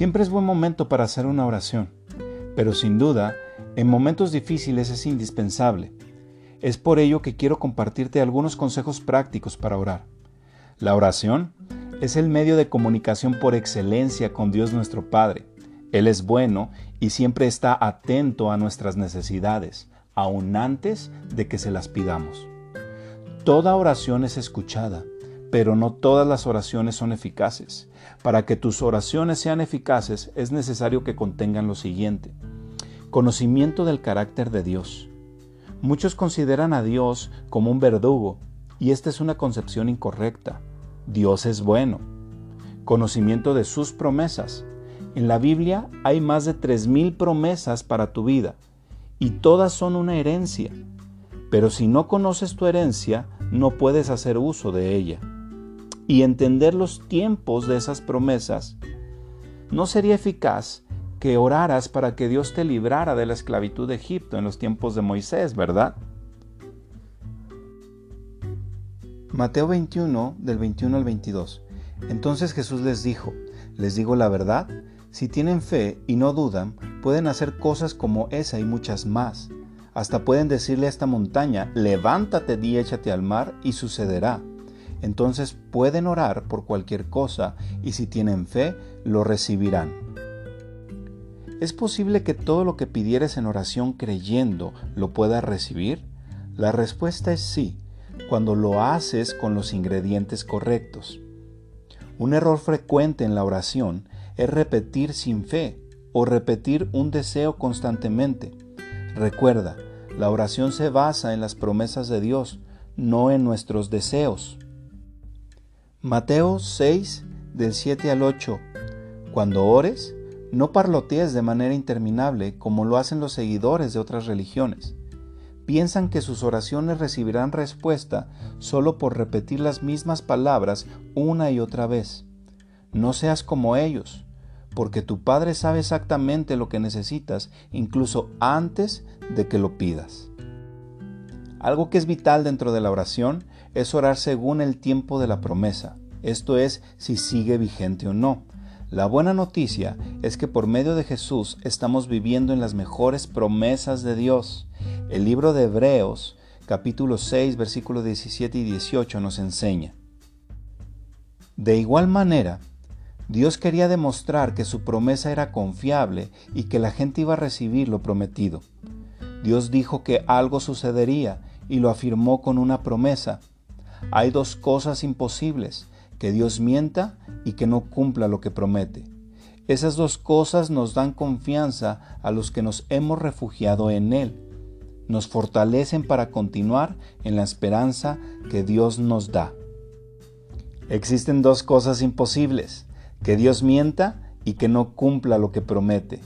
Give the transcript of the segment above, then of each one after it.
Siempre es buen momento para hacer una oración, pero sin duda, en momentos difíciles es indispensable. Es por ello que quiero compartirte algunos consejos prácticos para orar. La oración es el medio de comunicación por excelencia con Dios nuestro Padre. Él es bueno y siempre está atento a nuestras necesidades, aun antes de que se las pidamos. Toda oración es escuchada, pero no todas las oraciones son eficaces. Para que tus oraciones sean eficaces es necesario que contengan lo siguiente. Conocimiento del carácter de Dios. Muchos consideran a Dios como un verdugo, y esta es una concepción incorrecta. Dios es bueno. Conocimiento de sus promesas. En la Biblia hay más de 3.000 promesas para tu vida, y todas son una herencia. Pero si no conoces tu herencia, no puedes hacer uso de ella y entender los tiempos de esas promesas, ¿no sería eficaz que oraras para que Dios te librara de la esclavitud de Egipto en los tiempos de Moisés, verdad? Mateo 21 del 21 al 22. Entonces Jesús les dijo, les digo la verdad, si tienen fe y no dudan, pueden hacer cosas como esa y muchas más. Hasta pueden decirle a esta montaña, levántate y échate al mar y sucederá entonces pueden orar por cualquier cosa y si tienen fe, lo recibirán. ¿Es posible que todo lo que pidieres en oración creyendo lo puedas recibir? La respuesta es sí, cuando lo haces con los ingredientes correctos. Un error frecuente en la oración es repetir sin fe o repetir un deseo constantemente. Recuerda, la oración se basa en las promesas de Dios, no en nuestros deseos. Mateo 6 del 7 al 8. Cuando ores, no parlotees de manera interminable como lo hacen los seguidores de otras religiones. Piensan que sus oraciones recibirán respuesta solo por repetir las mismas palabras una y otra vez. No seas como ellos, porque tu Padre sabe exactamente lo que necesitas incluso antes de que lo pidas. Algo que es vital dentro de la oración es orar según el tiempo de la promesa, esto es si sigue vigente o no. La buena noticia es que por medio de Jesús estamos viviendo en las mejores promesas de Dios. El libro de Hebreos, capítulo 6, versículos 17 y 18 nos enseña. De igual manera, Dios quería demostrar que su promesa era confiable y que la gente iba a recibir lo prometido. Dios dijo que algo sucedería y lo afirmó con una promesa. Hay dos cosas imposibles, que Dios mienta y que no cumpla lo que promete. Esas dos cosas nos dan confianza a los que nos hemos refugiado en Él. Nos fortalecen para continuar en la esperanza que Dios nos da. Existen dos cosas imposibles, que Dios mienta y que no cumpla lo que promete.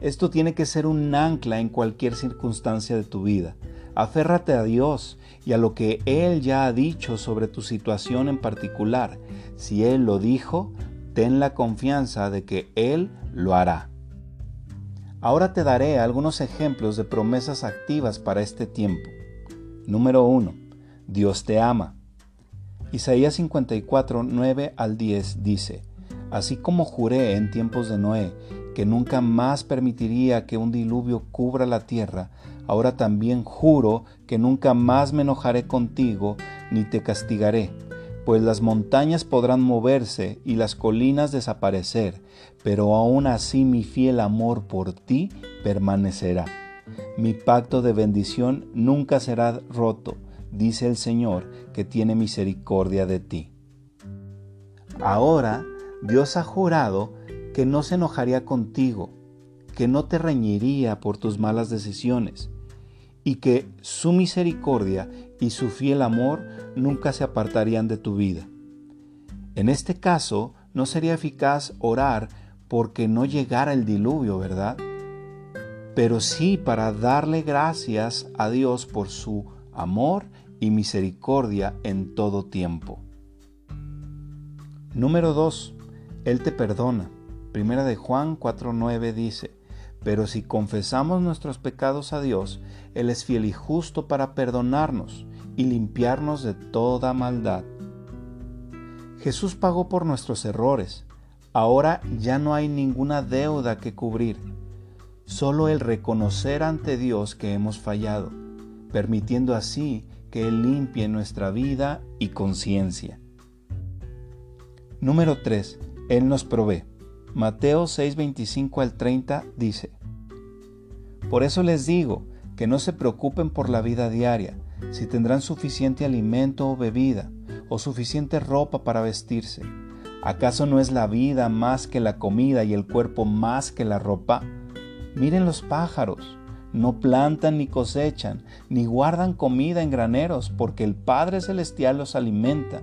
Esto tiene que ser un ancla en cualquier circunstancia de tu vida. Aférrate a Dios y a lo que Él ya ha dicho sobre tu situación en particular. Si Él lo dijo, ten la confianza de que Él lo hará. Ahora te daré algunos ejemplos de promesas activas para este tiempo. Número 1. Dios te ama. Isaías 54, 9 al 10 dice, Así como juré en tiempos de Noé, que nunca más permitiría que un diluvio cubra la tierra, ahora también juro que nunca más me enojaré contigo ni te castigaré, pues las montañas podrán moverse y las colinas desaparecer, pero aún así mi fiel amor por ti permanecerá. Mi pacto de bendición nunca será roto, dice el Señor, que tiene misericordia de ti. Ahora Dios ha jurado que no se enojaría contigo, que no te reñiría por tus malas decisiones, y que su misericordia y su fiel amor nunca se apartarían de tu vida. En este caso, no sería eficaz orar porque no llegara el diluvio, ¿verdad? Pero sí para darle gracias a Dios por su amor y misericordia en todo tiempo. Número 2. Él te perdona. Primera de Juan 4:9 dice, pero si confesamos nuestros pecados a Dios, Él es fiel y justo para perdonarnos y limpiarnos de toda maldad. Jesús pagó por nuestros errores. Ahora ya no hay ninguna deuda que cubrir, solo el reconocer ante Dios que hemos fallado, permitiendo así que Él limpie nuestra vida y conciencia. Número 3. Él nos provee. Mateo 6:25 al 30 dice, Por eso les digo que no se preocupen por la vida diaria, si tendrán suficiente alimento o bebida, o suficiente ropa para vestirse. ¿Acaso no es la vida más que la comida y el cuerpo más que la ropa? Miren los pájaros, no plantan ni cosechan, ni guardan comida en graneros, porque el Padre Celestial los alimenta.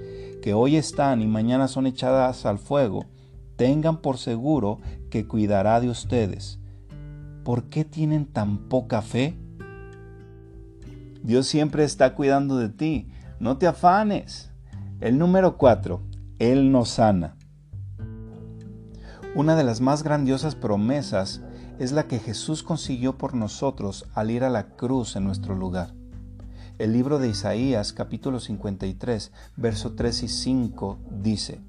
que hoy están y mañana son echadas al fuego, tengan por seguro que cuidará de ustedes. ¿Por qué tienen tan poca fe? Dios siempre está cuidando de ti, no te afanes. El número 4, Él nos sana. Una de las más grandiosas promesas es la que Jesús consiguió por nosotros al ir a la cruz en nuestro lugar. El libro de Isaías capítulo 53, verso 3 y 5 dice,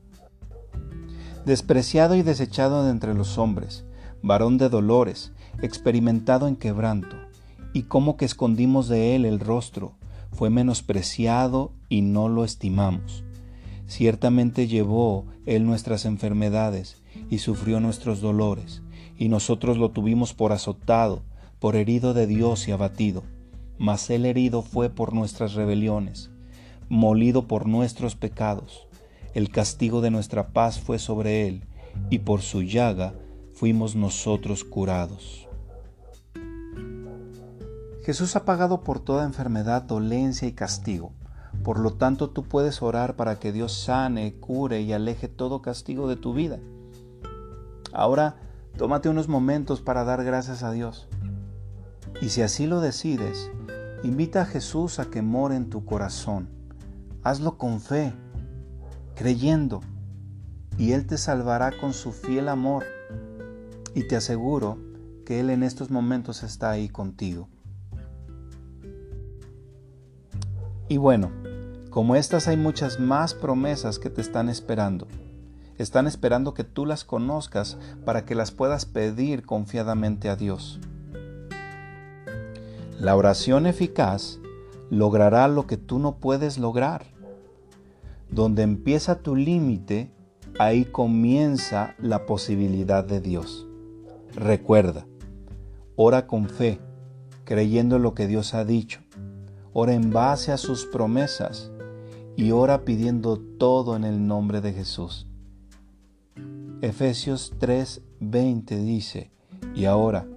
Despreciado y desechado de entre los hombres, varón de dolores, experimentado en quebranto, y como que escondimos de él el rostro, fue menospreciado y no lo estimamos. Ciertamente llevó él nuestras enfermedades y sufrió nuestros dolores, y nosotros lo tuvimos por azotado, por herido de Dios y abatido mas el herido fue por nuestras rebeliones, molido por nuestros pecados. El castigo de nuestra paz fue sobre él, y por su llaga fuimos nosotros curados. Jesús ha pagado por toda enfermedad, dolencia y castigo. Por lo tanto, tú puedes orar para que Dios sane, cure y aleje todo castigo de tu vida. Ahora, tómate unos momentos para dar gracias a Dios. Y si así lo decides, Invita a Jesús a que more en tu corazón. Hazlo con fe, creyendo, y Él te salvará con su fiel amor. Y te aseguro que Él en estos momentos está ahí contigo. Y bueno, como estas hay muchas más promesas que te están esperando. Están esperando que tú las conozcas para que las puedas pedir confiadamente a Dios. La oración eficaz logrará lo que tú no puedes lograr. Donde empieza tu límite, ahí comienza la posibilidad de Dios. Recuerda, ora con fe, creyendo lo que Dios ha dicho. Ora en base a sus promesas y ora pidiendo todo en el nombre de Jesús. Efesios 3:20 dice, y ahora,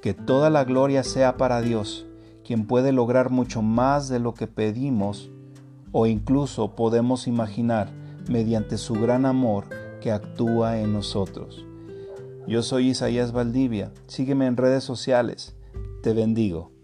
que toda la gloria sea para Dios, quien puede lograr mucho más de lo que pedimos o incluso podemos imaginar mediante su gran amor que actúa en nosotros. Yo soy Isaías Valdivia, sígueme en redes sociales, te bendigo.